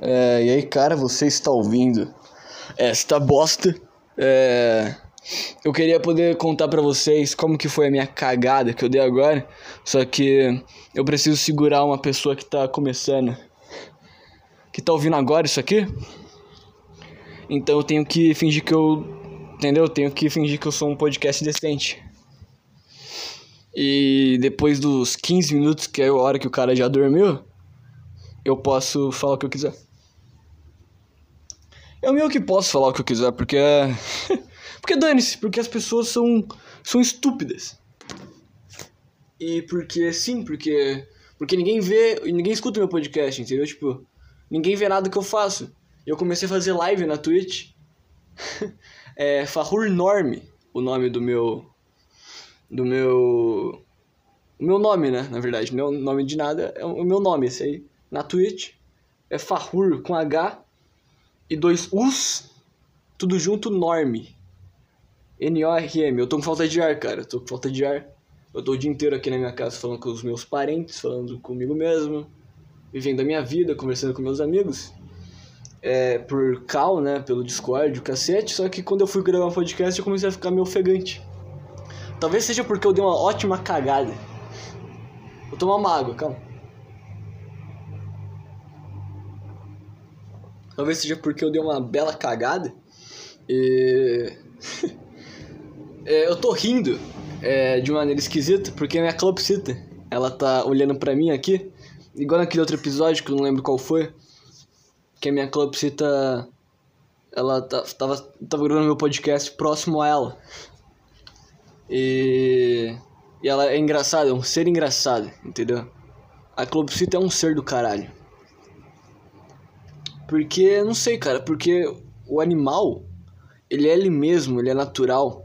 É, e aí, cara, você está ouvindo esta bosta. É, eu queria poder contar para vocês como que foi a minha cagada que eu dei agora, só que eu preciso segurar uma pessoa que tá começando, que tá ouvindo agora isso aqui. Então eu tenho que fingir que eu, entendeu? Eu tenho que fingir que eu sou um podcast decente. E depois dos 15 minutos, que é a hora que o cara já dormiu, eu posso falar o que eu quiser. Eu meio que posso falar o que eu quiser, porque é. porque dane-se, porque as pessoas são, são estúpidas. E porque, sim, porque. Porque ninguém vê, ninguém escuta meu podcast, entendeu? Tipo, ninguém vê nada que eu faço. Eu comecei a fazer live na Twitch. é Fahur Norme, o nome do meu. Do meu. O meu nome, né? Na verdade, meu nome de nada é o meu nome, esse aí. Na Twitch. É Fahur com H e dois U's, tudo junto, Norme. N-O-R-M. Eu tô com falta de ar, cara. Eu tô com falta de ar. Eu tô o dia inteiro aqui na minha casa falando com os meus parentes, falando comigo mesmo, vivendo a minha vida, conversando com meus amigos. É, por cal, né? Pelo Discord, o cacete. Só que quando eu fui gravar um podcast eu comecei a ficar meio ofegante. Talvez seja porque eu dei uma ótima cagada. Vou tomar uma água, calma. Talvez seja porque eu dei uma bela cagada. E. é, eu tô rindo é, de maneira esquisita, porque a minha calopsita, ela tá olhando pra mim aqui. Igual naquele outro episódio, que eu não lembro qual foi. Que a minha calopsita. Ela tá, tava, tava gravando meu podcast próximo a ela. E. E ela é engraçada, é um ser engraçado, entendeu? A calopsita é um ser do caralho. Porque, não sei, cara, porque o animal, ele é ele mesmo, ele é natural.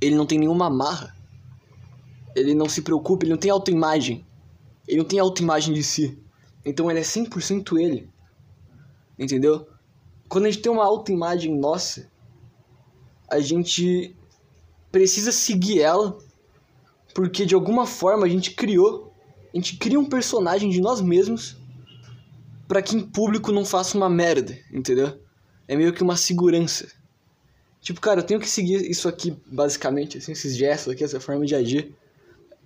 Ele não tem nenhuma amarra. Ele não se preocupa, ele não tem autoimagem. Ele não tem autoimagem de si. Então ele é 100% ele. Entendeu? Quando a gente tem uma autoimagem nossa, a gente precisa seguir ela, porque de alguma forma a gente criou, a gente cria um personagem de nós mesmos para que em público não faça uma merda, entendeu? É meio que uma segurança. Tipo, cara, eu tenho que seguir isso aqui, basicamente, assim, esses gestos aqui, essa forma de agir.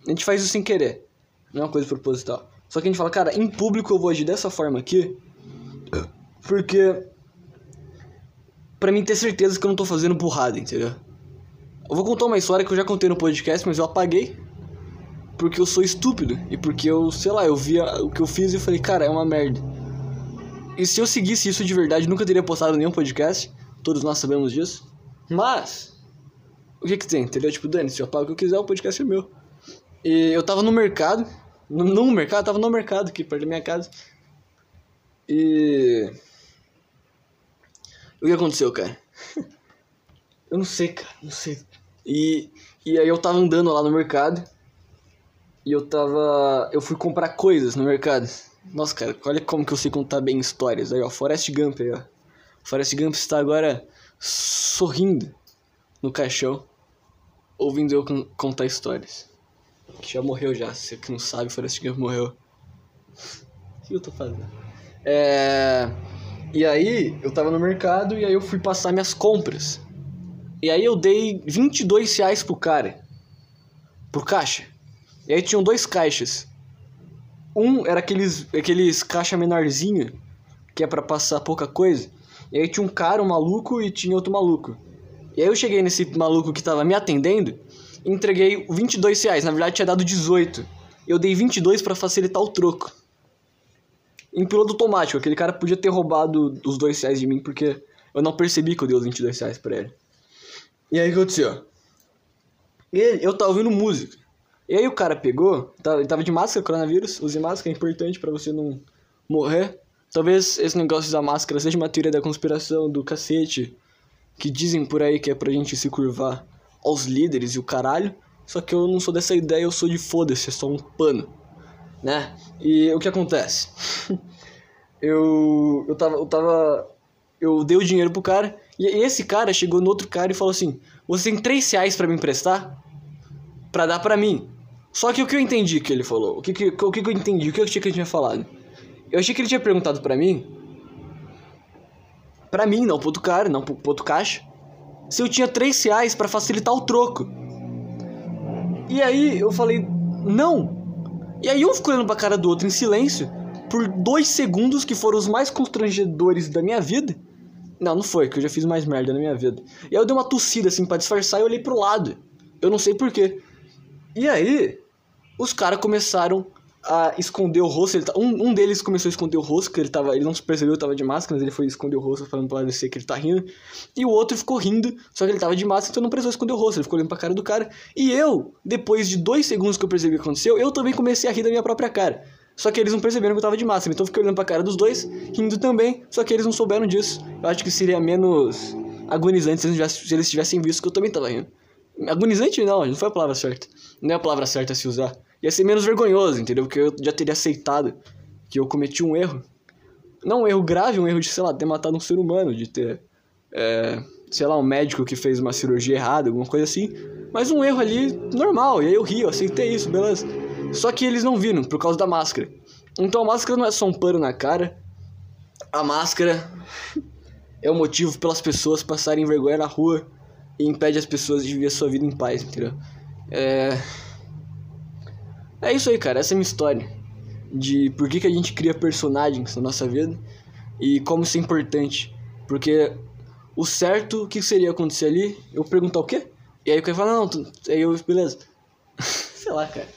A gente faz isso sem querer, não é uma coisa proposital. Só que a gente fala, cara, em público eu vou agir dessa forma aqui, porque. Pra mim ter certeza que eu não tô fazendo burrada, entendeu? Eu vou contar uma história que eu já contei no podcast, mas eu apaguei. Porque eu sou estúpido. E porque eu, sei lá, eu via o que eu fiz e falei, cara, é uma merda. E se eu seguisse isso de verdade, nunca teria postado nenhum podcast. Todos nós sabemos disso. Mas, o que que tem, entendeu? Tipo, Dani, se eu pago o que eu quiser, o podcast é meu. E eu tava no mercado. No, no mercado, tava no mercado aqui, perto da minha casa. E. O que aconteceu, cara? eu não sei, cara, não sei. E, e aí eu tava andando lá no mercado. E eu tava. Eu fui comprar coisas no mercado. Nossa, cara, olha como que eu sei contar bem histórias. Aí, ó, Forrest Gump aí, ó. Forrest Gump está agora sorrindo no caixão, ouvindo eu contar histórias. Que já morreu já, você que não sabe, Forrest Gump morreu. O que eu tô fazendo? É... E aí, eu tava no mercado e aí eu fui passar minhas compras. E aí eu dei 22 reais pro cara. Pro caixa. E aí tinham dois caixas. Um era aqueles, aqueles caixa menorzinho, que é para passar pouca coisa. E aí tinha um cara, um maluco, e tinha outro maluco. E aí eu cheguei nesse maluco que tava me atendendo e entreguei 22 reais. Na verdade tinha dado 18. Eu dei 22 para facilitar o troco. Em piloto automático, aquele cara podia ter roubado os 2 reais de mim, porque eu não percebi que eu dei os 22 reais pra ele. E aí o que aconteceu? Ele, eu tava ouvindo música. E aí o cara pegou, tá, ele tava de máscara, coronavírus, use máscara, é importante para você não morrer. Talvez esse negócio usar máscara seja uma teoria da conspiração, do cacete, que dizem por aí que é pra gente se curvar aos líderes e o caralho. Só que eu não sou dessa ideia, eu sou de foda-se, é só um pano, né? E o que acontece? eu, eu tava, eu tava, eu dei o dinheiro pro cara, e esse cara chegou no outro cara e falou assim, você tem 3 reais pra me emprestar? Pra dar pra mim. Só que o que eu entendi que ele falou? O que, que, o que, eu entendi? O que eu achei que ele tinha falado? Eu achei que ele tinha perguntado pra mim Pra mim, não pro outro cara, não pro, outro caixa. Se eu tinha 3 reais pra facilitar o troco. E aí eu falei, não. E aí um ficou olhando pra cara do outro em silêncio por dois segundos que foram os mais constrangedores da minha vida. Não, não foi, que eu já fiz mais merda na minha vida. E aí eu dei uma tossida assim pra disfarçar e olhei pro lado. Eu não sei porquê. E aí, os caras começaram a esconder o rosto. Ele tá, um, um deles começou a esconder o rosto, que ele tava. Ele não se percebeu tava de máscara, mas ele foi esconder o rosto pra parecer que ele tá rindo. E o outro ficou rindo, só que ele tava de máscara, então não precisou esconder o rosto. Ele ficou olhando pra cara do cara. E eu, depois de dois segundos que eu percebi o que aconteceu, eu também comecei a rir da minha própria cara. Só que eles não perceberam que eu tava de máscara, então eu fiquei olhando pra cara dos dois, rindo também, só que eles não souberam disso. Eu acho que seria menos agonizante se eles, se eles tivessem visto que eu também tava rindo. Agonizante não, não foi a palavra certa. Não é a palavra certa a se usar. Ia ser menos vergonhoso, entendeu? Porque eu já teria aceitado que eu cometi um erro. Não um erro grave, um erro de, sei lá, ter matado um ser humano, de ter, é, sei lá, um médico que fez uma cirurgia errada, alguma coisa assim. Mas um erro ali normal, e aí eu ri, eu aceitei isso, beleza. Só que eles não viram por causa da máscara. Então a máscara não é só um pano na cara. A máscara é o motivo pelas pessoas passarem vergonha na rua e impede as pessoas de viver sua vida em paz, entendeu? É. É isso aí, cara. Essa é a minha história. De por que, que a gente cria personagens na nossa vida e como isso é importante. Porque o certo, o que seria acontecer ali? Eu perguntar o quê? E aí o cara fala, não, tu... aí eu, beleza. Sei lá, cara.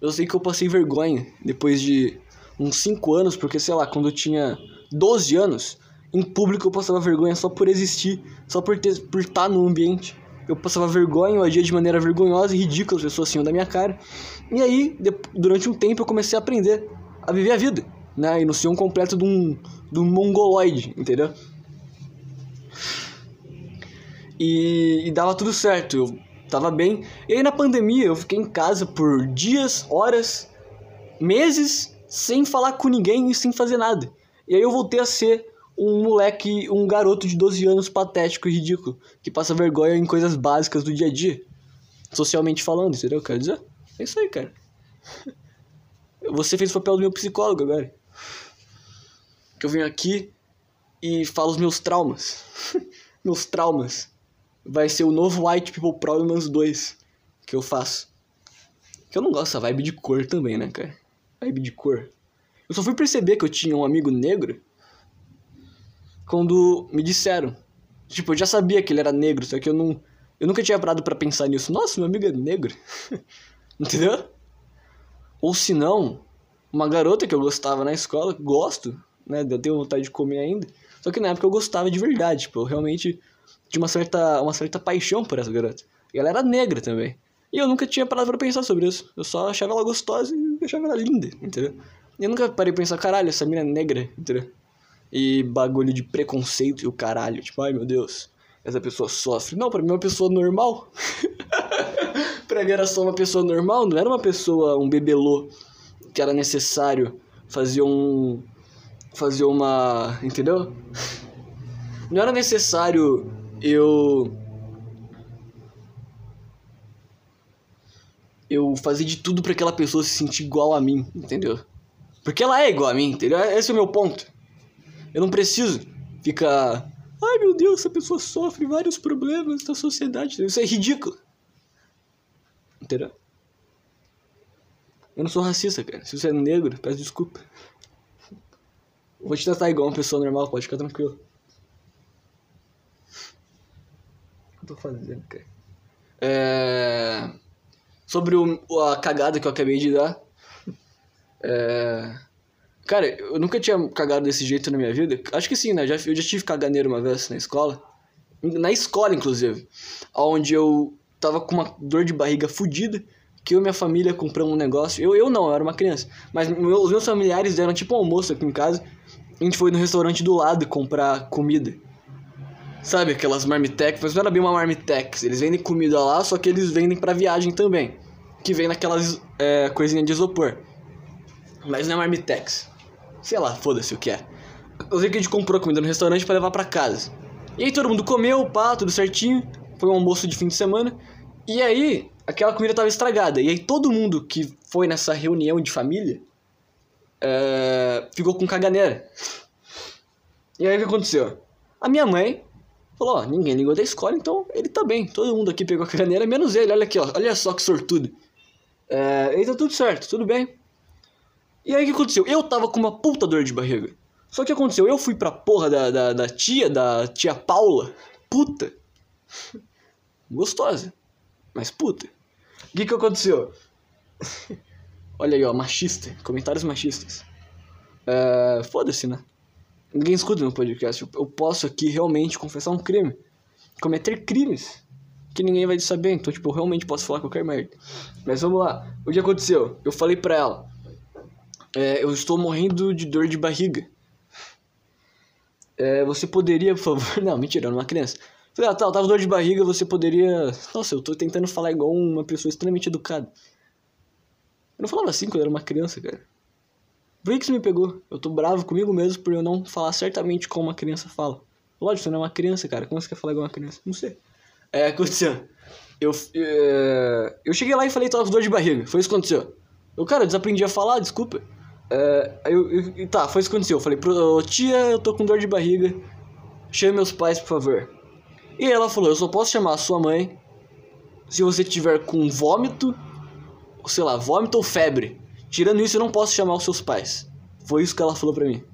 Eu sei que eu passei vergonha depois de uns 5 anos, porque sei lá, quando eu tinha 12 anos, em público eu passava vergonha só por existir, só por, por estar no ambiente. Eu passava vergonha, eu agia de maneira vergonhosa e ridícula, as pessoas assim da minha cara. E aí, durante um tempo, eu comecei a aprender a viver a vida, né? E não ser um completo de um, de um mongoloide, entendeu? E, e dava tudo certo. Eu tava bem. E aí na pandemia eu fiquei em casa por dias, horas, meses, sem falar com ninguém e sem fazer nada. E aí eu voltei a ser um moleque, um garoto de 12 anos patético e ridículo, que passa vergonha em coisas básicas do dia a dia. Socialmente falando, entendeu? Quero dizer. É isso aí, cara. Você fez o papel do meu psicólogo agora. Que eu venho aqui e falo os meus traumas. meus traumas vai ser o novo White People Problems 2 que eu faço. Que eu não gosto dessa vibe de cor também, né, cara? Vibe de cor. Eu só fui perceber que eu tinha um amigo negro quando me disseram. Tipo, eu já sabia que ele era negro, só que eu não. Eu nunca tinha parado para pensar nisso. Nossa, meu amigo é negro. Entendeu? Ou se não, uma garota que eu gostava na escola, gosto, né? Eu tenho vontade de comer ainda. Só que na época eu gostava de verdade, tipo, eu realmente de uma certa, uma certa paixão por essa garota. E ela era negra também. E eu nunca tinha parado pra pensar sobre isso. Eu só achava ela gostosa e achava ela linda, entendeu? E eu nunca parei pra pensar, caralho, essa mina é negra, entendeu? E bagulho de preconceito e o caralho. Tipo, ai meu Deus, essa pessoa sofre. Não, pra mim é uma pessoa normal. pra mim era só uma pessoa normal, não era uma pessoa, um bebelô que era necessário fazer um. fazer uma. entendeu? Não era necessário eu eu fazer de tudo para aquela pessoa se sentir igual a mim, entendeu? Porque ela é igual a mim, entendeu? Esse é o meu ponto. Eu não preciso ficar, ai meu Deus, essa pessoa sofre vários problemas da sociedade. Isso é ridículo. Entendeu? Eu não sou racista, cara. Se você é negro, peço desculpa. Vou te tratar igual uma pessoa normal, pode ficar tranquilo. que eu tô fazendo, cara? É... Sobre o, a cagada que eu acabei de dar. É... Cara, eu nunca tinha cagado desse jeito na minha vida. Acho que sim, né? Já, eu já tive caganeiro uma vez na escola. Na escola, inclusive. Onde eu tava com uma dor de barriga fodida. Que eu e minha família compramos um negócio. Eu, eu não, eu era uma criança. Mas meu, os meus familiares deram tipo um almoço aqui em casa. A gente foi no restaurante do lado comprar comida. Sabe, aquelas marmitex, mas não era bem uma marmitex. Eles vendem comida lá, só que eles vendem para viagem também. Que vem naquelas é, coisinhas de isopor. Mas não é marmitex. Sei lá, foda-se o que é. Eu sei que a gente comprou comida no restaurante para levar para casa. E aí todo mundo comeu, pá, tudo certinho. Foi um almoço de fim de semana. E aí, aquela comida tava estragada. E aí todo mundo que foi nessa reunião de família é, ficou com caganeira. E aí o que aconteceu? A minha mãe falou, ó, ninguém ligou da escola, então ele tá bem. Todo mundo aqui pegou a caganeira, menos ele. Olha aqui, ó. Olha só que sortudo. Ele tá tudo certo, tudo bem. E aí o que aconteceu? Eu tava com uma puta dor de barriga. Só que aconteceu, eu fui pra porra da, da, da tia, da tia Paula. Puta. Gostosa. Mas puta. O que que aconteceu? Olha aí, ó, machista. Comentários machistas. É, Foda-se, né? Ninguém escuta no podcast. Eu posso aqui realmente confessar um crime. Cometer crimes que ninguém vai saber. Então, tipo, eu realmente posso falar qualquer merda. Mas vamos lá. O que aconteceu? Eu falei pra ela. É, eu estou morrendo de dor de barriga. É, você poderia, por favor. Não, mentira, era uma criança. Falei, ah, tá, eu tava dor de barriga, você poderia. Nossa, eu tô tentando falar igual uma pessoa extremamente educada. Eu não falava assim quando eu era uma criança, cara. Por que você me pegou? Eu tô bravo comigo mesmo por eu não falar certamente como uma criança fala. Lógico, você não é uma criança, cara. Como você quer falar igual uma criança? Não sei. É, aconteceu. Eu, é, eu cheguei lá e falei, tava dor de barriga. Foi isso que aconteceu. Eu, cara, desaprendi a falar, desculpa. É, eu, eu, tá, foi isso que aconteceu. Eu falei, pro, tia, eu tô com dor de barriga. Chame meus pais, por favor. E ela falou, eu só posso chamar a sua mãe se você tiver com vômito, sei lá, vômito ou febre. Tirando isso, eu não posso chamar os seus pais. Foi isso que ela falou pra mim.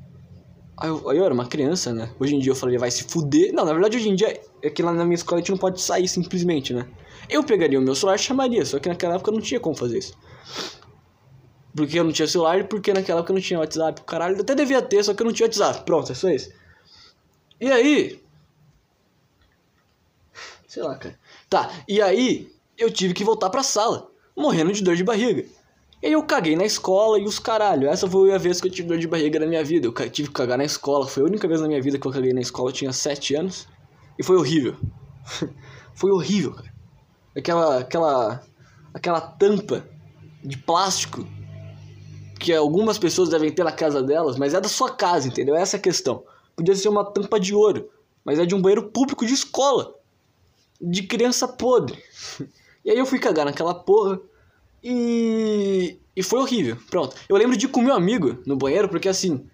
Aí eu, aí eu era uma criança, né? Hoje em dia eu falei, vai se fuder. Não, na verdade hoje em dia é que lá na minha escola a gente não pode sair simplesmente, né? Eu pegaria o meu celular e chamaria, só que naquela época não tinha como fazer isso. Porque eu não tinha celular e porque naquela época eu não tinha WhatsApp. Caralho, eu até devia ter, só que eu não tinha WhatsApp. Pronto, é só isso. E aí. Sei lá, cara. Tá, e aí eu tive que voltar pra sala, morrendo de dor de barriga. E aí eu caguei na escola e os caralho. Essa foi a vez que eu tive dor de barriga na minha vida. Eu tive que cagar na escola. Foi a única vez na minha vida que eu caguei na escola. Eu tinha 7 anos. E foi horrível. foi horrível, cara. Aquela, aquela, aquela tampa de plástico que algumas pessoas devem ter na casa delas, mas é da sua casa, entendeu? Essa é a questão. Podia ser uma tampa de ouro, mas é de um banheiro público de escola. De criança podre. E aí eu fui cagar naquela porra. E, e foi horrível. Pronto. Eu lembro de ir com meu amigo no banheiro, porque assim,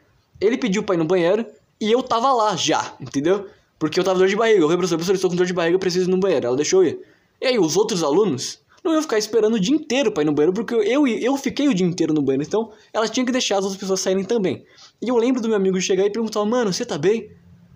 ele pediu pra ir no banheiro e eu tava lá já, entendeu? Porque eu tava dor de barriga. Eu falei, professor, professor, estou com dor de barriga, preciso ir no banheiro. Ela deixou eu ir. E aí, os outros alunos não iam ficar esperando o dia inteiro pra ir no banheiro, porque eu, eu fiquei o dia inteiro no banheiro. Então, ela tinha que deixar as outras pessoas saírem também. E eu lembro do meu amigo chegar e perguntar, mano, você tá bem?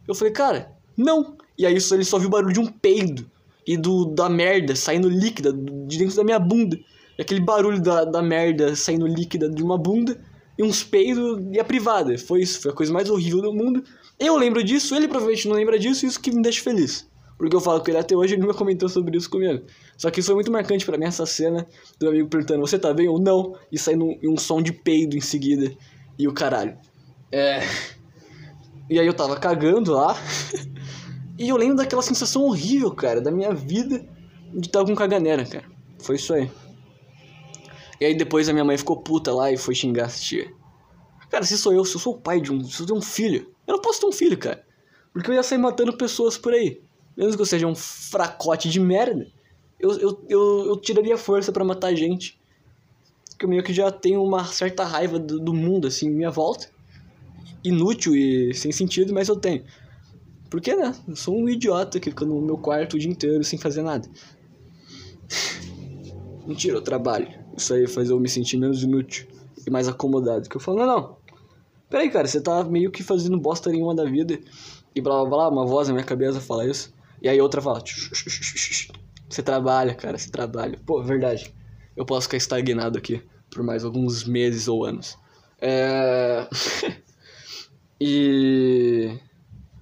Eu falei, cara, não. E aí ele só viu o barulho de um peido e do da merda saindo líquida de dentro da minha bunda. E aquele barulho da, da merda saindo líquida de uma bunda e uns peidos e a privada. Foi isso, foi a coisa mais horrível do mundo. Eu lembro disso, ele provavelmente não lembra disso, e isso que me deixa feliz. Porque eu falo com ele até hoje, ele nunca comentou sobre isso comigo. Só que isso foi muito marcante para mim, essa cena do amigo perguntando, você tá bem ou não? E saindo um, um som de peido em seguida. E o caralho. É. E aí eu tava cagando lá. e eu lembro daquela sensação horrível, cara, da minha vida de estar com caganeira, cara. Foi isso aí. E aí depois a minha mãe ficou puta lá e foi xingar a tia. Cara, se sou eu, se eu sou o pai de um. Se eu tenho um filho, eu não posso ter um filho, cara. Porque eu ia sair matando pessoas por aí. Mesmo que eu seja um fracote de merda, eu, eu, eu, eu tiraria força para matar gente. Porque eu meio que já tenho uma certa raiva do, do mundo, assim, minha volta. Inútil e sem sentido, mas eu tenho. Porque, né? Eu sou um idiota que fica no meu quarto o dia inteiro sem fazer nada. Mentira, eu trabalho. Isso aí faz eu me sentir menos inútil e mais acomodado. Que eu falo, não, não. Peraí, cara, você tá meio que fazendo bosta nenhuma da vida. E blá blá blá, uma voz na minha cabeça fala isso. E aí outra fala, você trabalha, cara, você trabalha. Pô, verdade. Eu posso ficar estagnado aqui por mais alguns meses ou anos. É... e...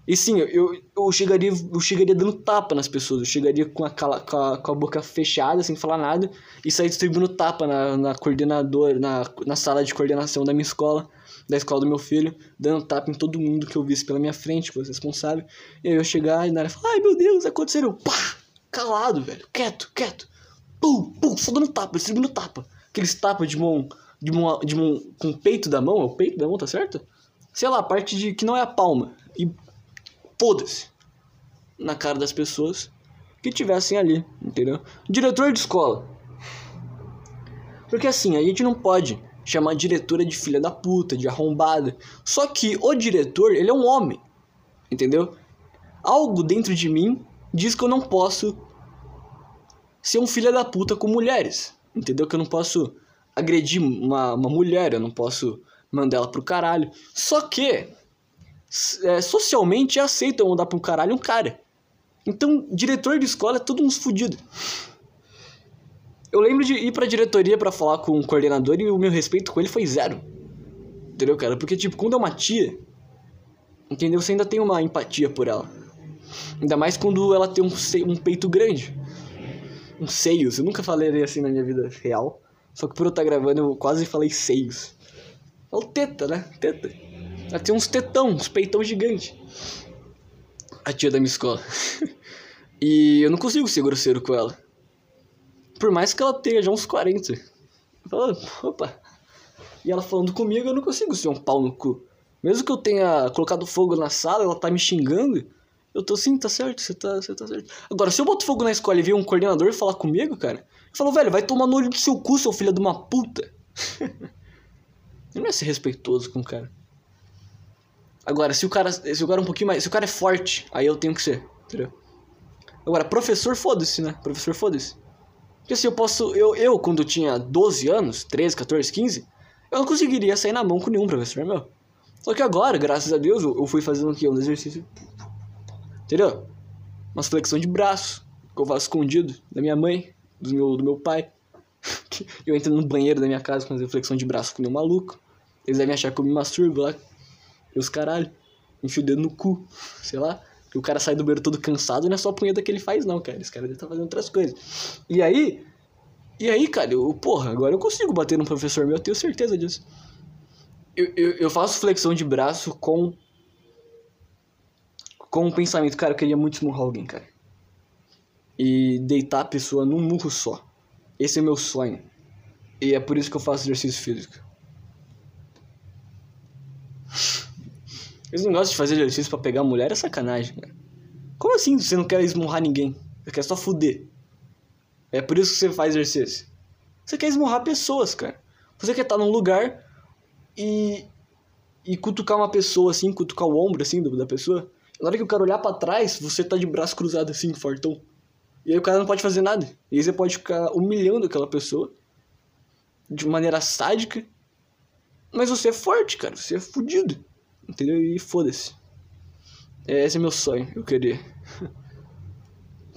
E sim, eu, eu, chegaria, eu chegaria dando tapa nas pessoas, eu chegaria com a, com a, com a boca fechada, sem falar nada, e sair distribuindo tapa na, na coordenadora, na, na sala de coordenação da minha escola, da escola do meu filho, dando tapa em todo mundo que eu visse pela minha frente, que fosse responsável. E aí eu chegar e na área falar, ai meu Deus, aconteceu, eu, pá, calado, velho, quieto, quieto, pum, pum, só dando tapa, distribuindo tapa. Aqueles tapas de mão, de mão, de mão com o peito da mão, é o peito da mão, tá certo? Sei lá, a parte de que não é a palma. E foda-se na cara das pessoas que tivessem ali, entendeu? Diretor de escola. Porque assim, a gente não pode chamar a diretora de filha da puta, de arrombada. Só que o diretor, ele é um homem, entendeu? algo dentro de mim diz que eu não posso ser um filho da puta com mulheres. Entendeu? Que eu não posso agredir uma, uma mulher, eu não posso mandar ela pro caralho. Só que é, socialmente aceito eu mandar pro caralho um cara. Então, diretor de escola é todo uns fudido. Eu lembro de ir pra diretoria para falar com o coordenador e o meu respeito com ele foi zero. Entendeu, cara? Porque, tipo, quando é uma tia, entendeu? Você ainda tem uma empatia por ela. Ainda mais quando ela tem um, um peito grande. Um seios. Eu nunca falei assim na minha vida real. Só que por eu estar gravando eu quase falei seios. Falo teta, né? Teta. Ela tem uns tetão, uns peitão gigante. A tia da minha escola. e eu não consigo ser grosseiro com ela. Por mais que ela tenha já uns 40. Eu falo, opa. E ela falando comigo, eu não consigo ser um pau no cu. Mesmo que eu tenha colocado fogo na sala, ela tá me xingando. Eu tô assim, tá certo, você tá, você tá certo. Agora, se eu boto fogo na escola e vir um coordenador falar comigo, cara, eu falo, velho, vai tomar no olho do seu cu, seu filho de uma puta. não é ser respeitoso com o cara. Agora, se o cara. Se o cara é um pouquinho mais. Se o cara é forte, aí eu tenho que ser, entendeu? Agora, professor, foda-se, né? Professor, foda-se. Porque assim, eu posso. Eu, eu, quando tinha 12 anos, 13, 14, 15, eu não conseguiria sair na mão com nenhum professor meu. Só que agora, graças a Deus, eu, fui fazendo aqui um exercício. Entendeu? Umas flexão de braço, que eu faço escondido da minha mãe, do meu, do meu pai. eu entro no banheiro da minha casa com flexão de braço com meu maluco. Eles devem achar que eu me masturbo lá e os caralho, enfia o dedo no cu, sei lá. O cara sai do banheiro todo cansado não é só a punheta que ele faz, não, cara. Esse cara deve tá fazendo outras coisas. E aí, e aí, cara, eu, porra, agora eu consigo bater num professor meu, eu tenho certeza disso. Eu, eu, eu faço flexão de braço com. Com um pensamento, cara, eu queria muito esmurrar alguém, cara. E deitar a pessoa num murro só. Esse é meu sonho. E é por isso que eu faço exercício físico. Esse negócio de fazer exercício para pegar mulher é sacanagem, cara. Como assim você não quer esmurrar ninguém? Você quer só fuder. É por isso que você faz exercício. Você quer esmurrar pessoas, cara. Você quer estar num lugar e. e cutucar uma pessoa assim, cutucar o ombro assim da pessoa. Na hora que o cara olhar para trás, você tá de braço cruzado assim, fortão. E aí o cara não pode fazer nada. E aí você pode ficar humilhando aquela pessoa de maneira sádica. Mas você é forte, cara. Você é fudido. Entendeu? E foda-se. É, esse é meu sonho, eu queria.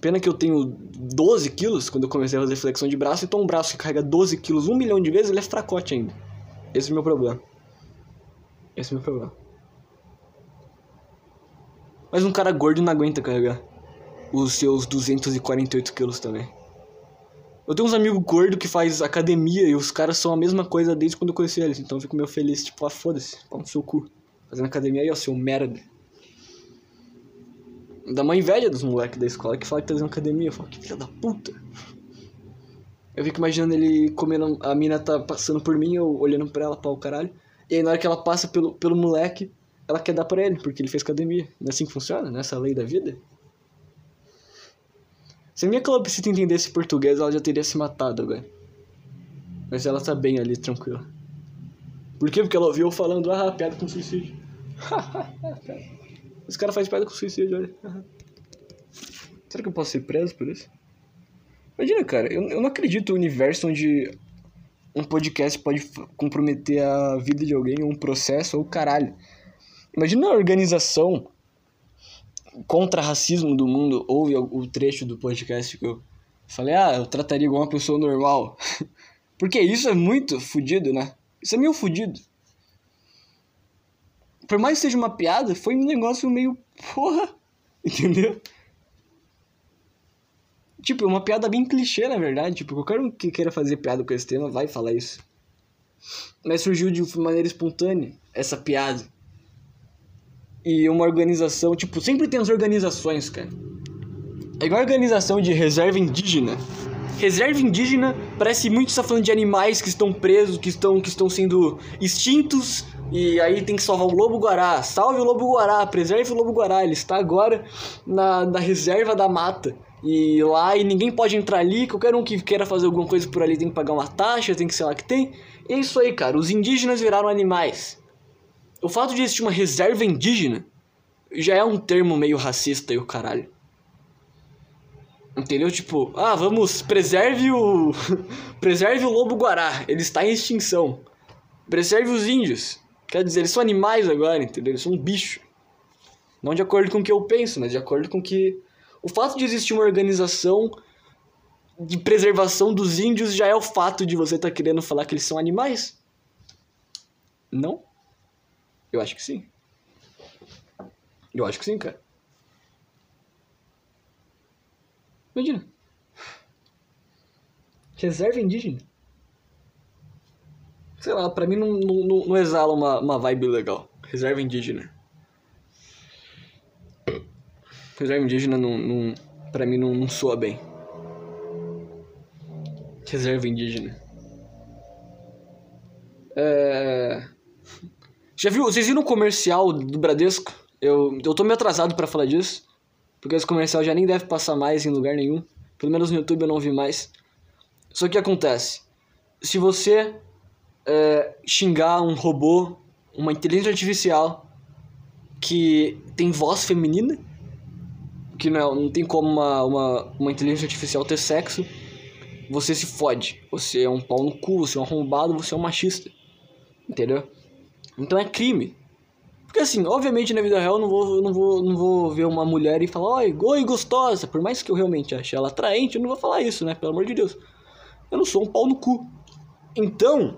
Pena que eu tenho 12 quilos quando eu comecei a fazer flexão de braço, então um braço que carrega 12 quilos um milhão de vezes, ele é fracote ainda. Esse é o meu problema. Esse é o meu problema. Mas um cara gordo não aguenta carregar os seus 248 quilos também. Eu tenho uns amigos gordos que faz academia e os caras são a mesma coisa desde quando eu conheci eles. Então eu fico meio feliz, tipo, ah, foda-se, pau no seu cu. Fazendo academia aí, ó, seu merda. Dá uma inveja dos moleques da escola que fala que tá fazendo academia. Eu falo, que filha da puta. Eu fico imaginando ele comendo. A mina tá passando por mim, eu olhando pra ela, pau caralho. E aí na hora que ela passa pelo, pelo moleque, ela quer dar pra ele, porque ele fez academia. Não é assim que funciona? Nessa é lei da vida? Se a minha calopsita entendesse português, ela já teria se matado, velho. Mas ela tá bem ali, tranquila. Por quê? Porque ela ouviu falando, ah, piada com suicídio. Esse cara faz piada com suicídio, olha. Será que eu posso ser preso por isso? Imagina, cara, eu, eu não acredito no universo onde um podcast pode comprometer a vida de alguém, ou um processo, ou caralho. Imagina a organização contra racismo do mundo ouve o trecho do podcast que eu falei, ah, eu trataria igual uma pessoa normal. Porque isso é muito fodido, né? Isso é meio fodido. Por mais que seja uma piada, foi um negócio meio. Porra! Entendeu? Tipo, uma piada bem clichê, na verdade. Tipo, qualquer um que queira fazer piada com esse tema vai falar isso. Mas surgiu de maneira espontânea essa piada. E uma organização, tipo, sempre tem as organizações, cara. É igual a organização de reserva indígena Reserva indígena parece muito estar falando de animais que estão presos, que estão, que estão sendo extintos. E aí tem que salvar o lobo guará. Salve o lobo guará, preserve o lobo guará. Ele está agora na, na reserva da mata. E lá e ninguém pode entrar ali. Qualquer um que queira fazer alguma coisa por ali tem que pagar uma taxa, tem que sei lá que tem. E é isso aí, cara. Os indígenas viraram animais. O fato de existir uma reserva indígena já é um termo meio racista e o caralho. Entendeu? Tipo, ah, vamos, preserve o. preserve o lobo guará, ele está em extinção. Preserve os índios. Quer dizer, eles são animais agora, entendeu? Eles são um bicho. Não de acordo com o que eu penso, mas de acordo com que. O fato de existir uma organização de preservação dos índios já é o fato de você estar tá querendo falar que eles são animais? Não? Eu acho que sim. Eu acho que sim, cara. Imagina. Reserva indígena. Sei lá, pra mim não, não, não exala uma, uma vibe legal. Reserva indígena. Reserva indígena não, não, pra mim não, não soa bem. Reserva indígena. É... Já viu? Vocês viram o comercial do Bradesco? Eu, eu tô meio atrasado para falar disso. Porque esse comercial já nem deve passar mais em lugar nenhum. Pelo menos no YouTube eu não vi mais. Só que acontece. Se você é, xingar um robô, uma inteligência artificial que tem voz feminina, que não, é, não tem como uma, uma, uma inteligência artificial ter sexo, você se fode. Você é um pau no cu, você é um arrombado, você é um machista. Entendeu? Então é crime. Porque assim, obviamente na vida real eu não vou, não vou, não vou ver uma mulher e falar, oi, oi, gostosa. Por mais que eu realmente ache ela atraente, eu não vou falar isso, né? Pelo amor de Deus. Eu não sou um pau no cu. Então,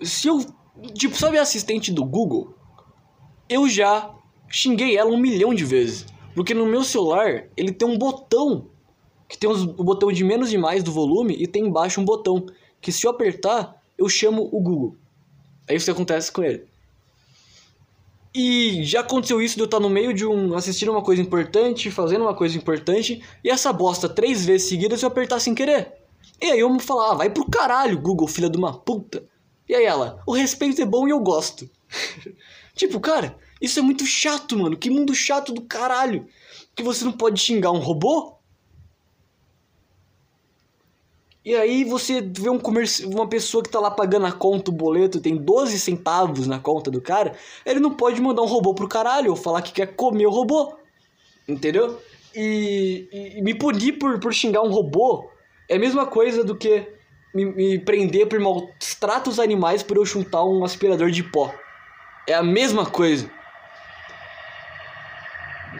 se eu. Tipo, sabe a assistente do Google? Eu já xinguei ela um milhão de vezes. Porque no meu celular ele tem um botão. Que tem os, o botão de menos e mais do volume e tem embaixo um botão. Que se eu apertar, eu chamo o Google. Aí isso acontece com ele. E já aconteceu isso de eu estar no meio de um. assistindo uma coisa importante, fazendo uma coisa importante, e essa bosta três vezes seguidas eu apertar sem querer. E aí eu me falar, ah, vai pro caralho, Google, filha de uma puta. E aí ela, o respeito é bom e eu gosto. tipo, cara, isso é muito chato, mano. Que mundo chato do caralho. Que você não pode xingar um robô? E aí você vê um comerci... uma pessoa que tá lá pagando a conta, o boleto, tem 12 centavos na conta do cara, ele não pode mandar um robô pro caralho ou falar que quer comer o robô. Entendeu? E, e, me punir por, por xingar um robô é a mesma coisa do que me, me prender por maus tratos animais por eu chutar um aspirador de pó. É a mesma coisa.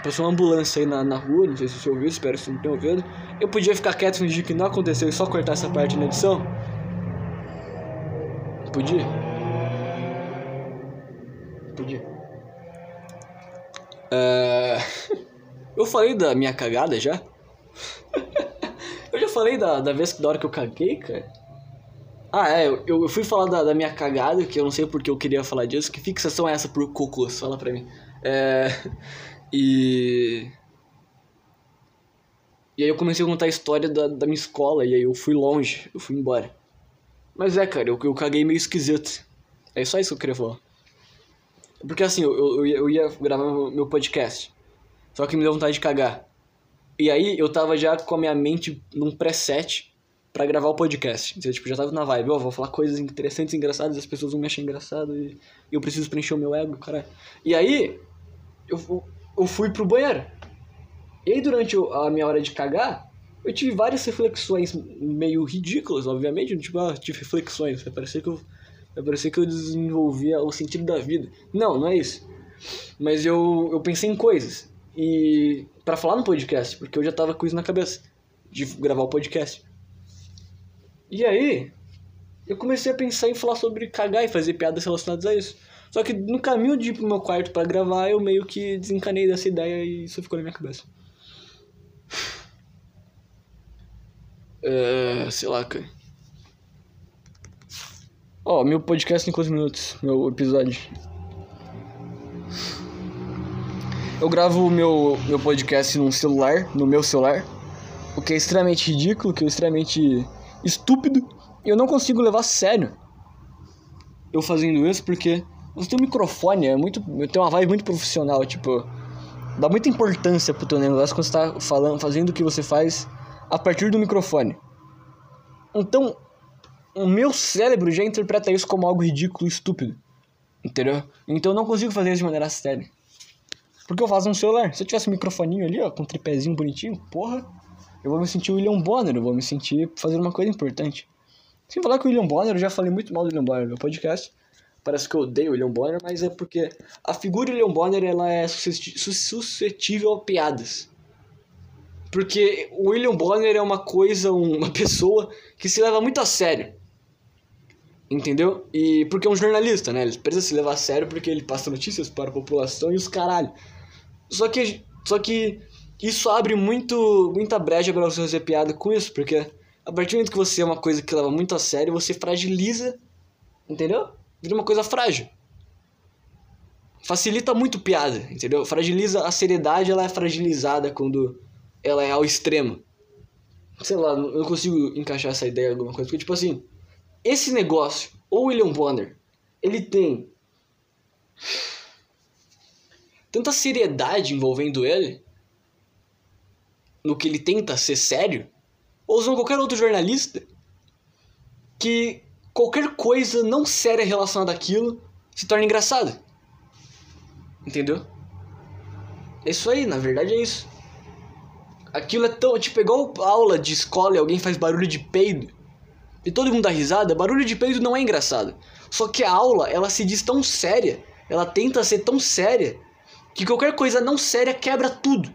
Passou uma ambulância aí na, na rua, não sei se você ouviu, espero que você não tenha ouvido. Eu podia ficar quieto e fingir que não aconteceu e só cortar essa parte na edição? Podia? Podia. Uh... Eu falei da minha cagada já? eu já falei da, da vez da hora que eu caguei, cara? Ah, é, eu, eu fui falar da, da minha cagada, que eu não sei porque eu queria falar disso. Que fixação é essa por cocôs? Fala pra mim. É. E. E aí eu comecei a contar a história da, da minha escola, e aí eu fui longe, eu fui embora. Mas é, cara, eu, eu caguei meio esquisito. É só isso que eu queria falar. Porque assim, eu, eu, eu ia gravar meu podcast. Só que me deu vontade de cagar. E aí eu tava já com a minha mente num preset para gravar o podcast. Então, tipo, já tava na vibe, ó, oh, vou falar coisas interessantes, engraçadas, as pessoas vão me achar engraçado e eu preciso preencher o meu ego, cara. E aí, eu, eu fui pro banheiro. E aí, durante a minha hora de cagar, eu tive várias reflexões meio ridículas, obviamente. Tipo, ah, tive reflexões. Vai parecer que eu, vai parecer que eu desenvolvia o sentido da vida. Não, não é isso. Mas eu, eu pensei em coisas. E para falar no podcast, porque eu já tava com isso na cabeça de gravar o podcast. E aí, eu comecei a pensar em falar sobre cagar e fazer piadas relacionadas a isso. Só que no caminho de ir pro meu quarto para gravar, eu meio que desencanei dessa ideia e isso ficou na minha cabeça. É, sei lá, cara. Ó, oh, meu podcast em quantos minutos? Meu episódio. Eu gravo o meu, meu podcast num celular, no meu celular. O que é extremamente ridículo, que é extremamente estúpido. E eu não consigo levar a sério eu fazendo isso porque você tem um microfone, é muito. Tem uma vibe muito profissional, tipo. Dá muita importância pro teu negócio quando você tá falando, fazendo o que você faz a partir do microfone. Então, o meu cérebro já interpreta isso como algo ridículo e estúpido. Entendeu? Então eu não consigo fazer isso de maneira séria. Porque eu faço um celular. Se eu tivesse um microfoninho ali, ó, com um tripézinho bonitinho, porra, eu vou me sentir o William Bonner, eu vou me sentir fazendo uma coisa importante. Sem falar que o William Bonner, eu já falei muito mal do William Bonner no meu podcast. Parece que eu odeio o William Bonner, mas é porque a figura do William Bonner ela é suscetível a piadas. Porque o William Bonner é uma coisa, uma pessoa que se leva muito a sério. Entendeu? E porque é um jornalista, né? Ele precisa se levar a sério porque ele passa notícias para a população e os caralho. Só que, só que isso abre muito, muita brecha para você fazer piada com isso, porque a partir do momento que você é uma coisa que leva muito a sério, você fragiliza, entendeu? Vira uma coisa frágil. Facilita muito piada, entendeu? Fragiliza a seriedade, ela é fragilizada quando ela é ao extremo. Sei lá, não consigo encaixar essa ideia em alguma coisa, porque tipo assim, esse negócio, o William Bonner, ele tem tanta seriedade envolvendo ele, no que ele tenta ser sério, ou usando qualquer outro jornalista, que qualquer coisa não séria relacionada àquilo se torna engraçado. Entendeu? É isso aí, na verdade é isso. Aquilo é tão. Tipo, igual aula de escola e alguém faz barulho de peido e todo mundo dá risada, barulho de peido não é engraçado. Só que a aula, ela se diz tão séria, ela tenta ser tão séria, que qualquer coisa não séria quebra tudo.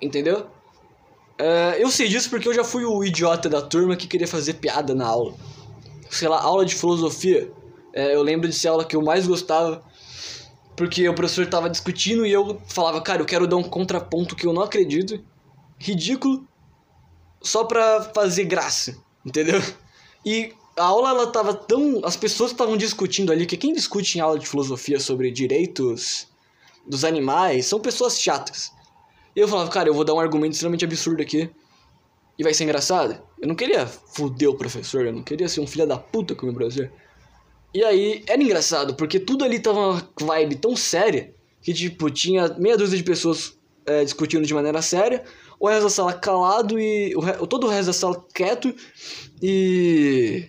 Entendeu? Uh, eu sei disso porque eu já fui o idiota da turma que queria fazer piada na aula. Sei lá, aula de filosofia. Uh, eu lembro de ser a aula que eu mais gostava. Porque o professor tava discutindo e eu falava, cara, eu quero dar um contraponto que eu não acredito. Ridículo. Só pra fazer graça. Entendeu? E a aula ela tava tão. As pessoas estavam discutindo ali, que quem discute em aula de filosofia sobre direitos dos animais são pessoas chatas. E eu falava, cara, eu vou dar um argumento extremamente absurdo aqui. E vai ser engraçado. Eu não queria foder o professor, eu não queria ser um filho da puta com o meu professor. E aí, era engraçado, porque tudo ali tava uma vibe tão séria que, tipo, tinha meia dúzia de pessoas é, discutindo de maneira séria, o resto da sala calado e. O, todo o resto da sala quieto e.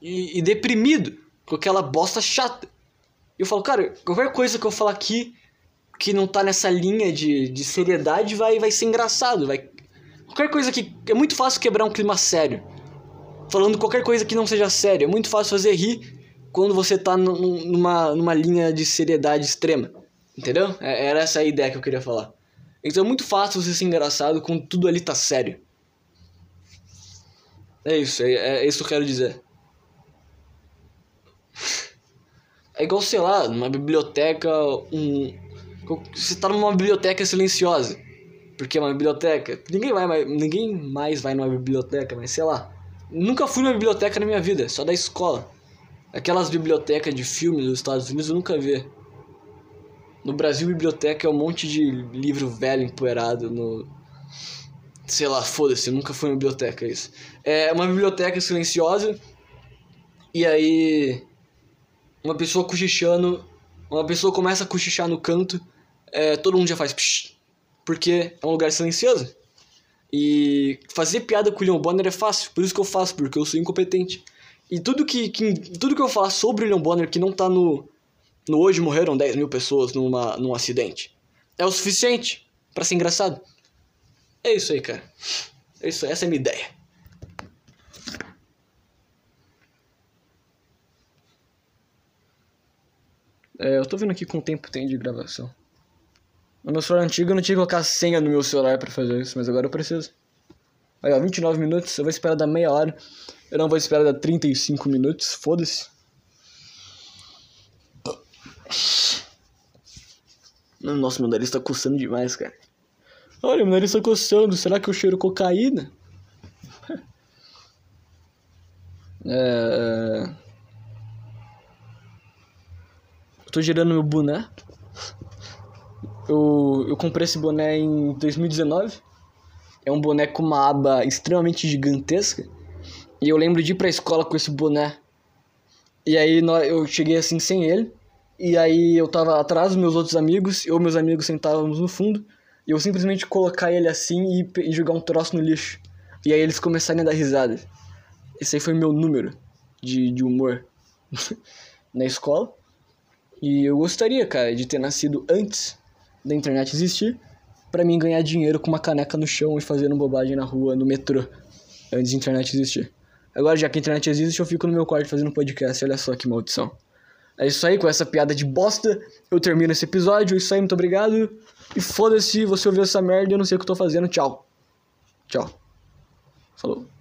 E, e deprimido com aquela bosta chata. E eu falo, cara, qualquer coisa que eu falar aqui que não tá nessa linha de, de seriedade vai, vai ser engraçado. Vai... Qualquer coisa que. É muito fácil quebrar um clima sério. Falando qualquer coisa que não seja sério. É muito fácil fazer rir quando você tá numa, numa linha de seriedade extrema. Entendeu? É, era essa a ideia que eu queria falar. Então é muito fácil você ser engraçado quando tudo ali tá sério. É isso, é, é isso que eu quero dizer. É igual, sei lá, numa biblioteca, um. Você tá numa biblioteca silenciosa. Porque é uma biblioteca. Ninguém, vai mais, ninguém mais vai numa biblioteca, mas sei lá. Nunca fui numa biblioteca na minha vida, só da escola. Aquelas bibliotecas de filmes dos Estados Unidos eu nunca vi. No Brasil, biblioteca é um monte de livro velho empoeirado no. Sei lá, foda-se, nunca fui uma biblioteca isso. É uma biblioteca silenciosa. E aí. Uma pessoa cochichando. Uma pessoa começa a cochichar no canto. É, todo mundo já faz psh, porque é um lugar silencioso. E fazer piada com o William Bonner é fácil, por isso que eu faço, porque eu sou incompetente. E tudo que, que, tudo que eu falar sobre o William Bonner que não tá no, no hoje morreram 10 mil pessoas numa, num acidente é o suficiente para ser engraçado. É isso aí, cara. É isso, essa é a minha ideia. É, eu tô vendo aqui com o tempo tem de gravação. No meu celular antigo eu não tinha que colocar senha no meu celular para fazer isso, mas agora eu preciso. Aí, ó, 29 minutos, eu vou esperar dar meia hora. Eu não vou esperar dar 35 minutos, foda-se. Nossa, meu nariz tá coçando demais, cara. Olha, meu nariz tá coçando. Será que eu cheiro cocaína? é... Eu tô girando meu boné. Eu, eu comprei esse boné em 2019. É um boné com uma aba extremamente gigantesca. E eu lembro de ir pra escola com esse boné. E aí eu cheguei assim sem ele. E aí eu tava atrás dos meus outros amigos, eu e meus amigos sentávamos no fundo. E eu simplesmente colocar ele assim e, e jogar um troço no lixo. E aí eles começarem a dar risada. Esse aí foi meu número de, de humor na escola. E eu gostaria, cara, de ter nascido antes da internet existir, para mim ganhar dinheiro com uma caneca no chão e fazendo bobagem na rua, no metrô, antes da internet existir. Agora, já que a internet existe, eu fico no meu quarto fazendo podcast, olha só que maldição. É isso aí, com essa piada de bosta, eu termino esse episódio. É isso aí, muito obrigado. E foda-se, você ouviu essa merda, eu não sei o que eu tô fazendo. Tchau. Tchau. Falou.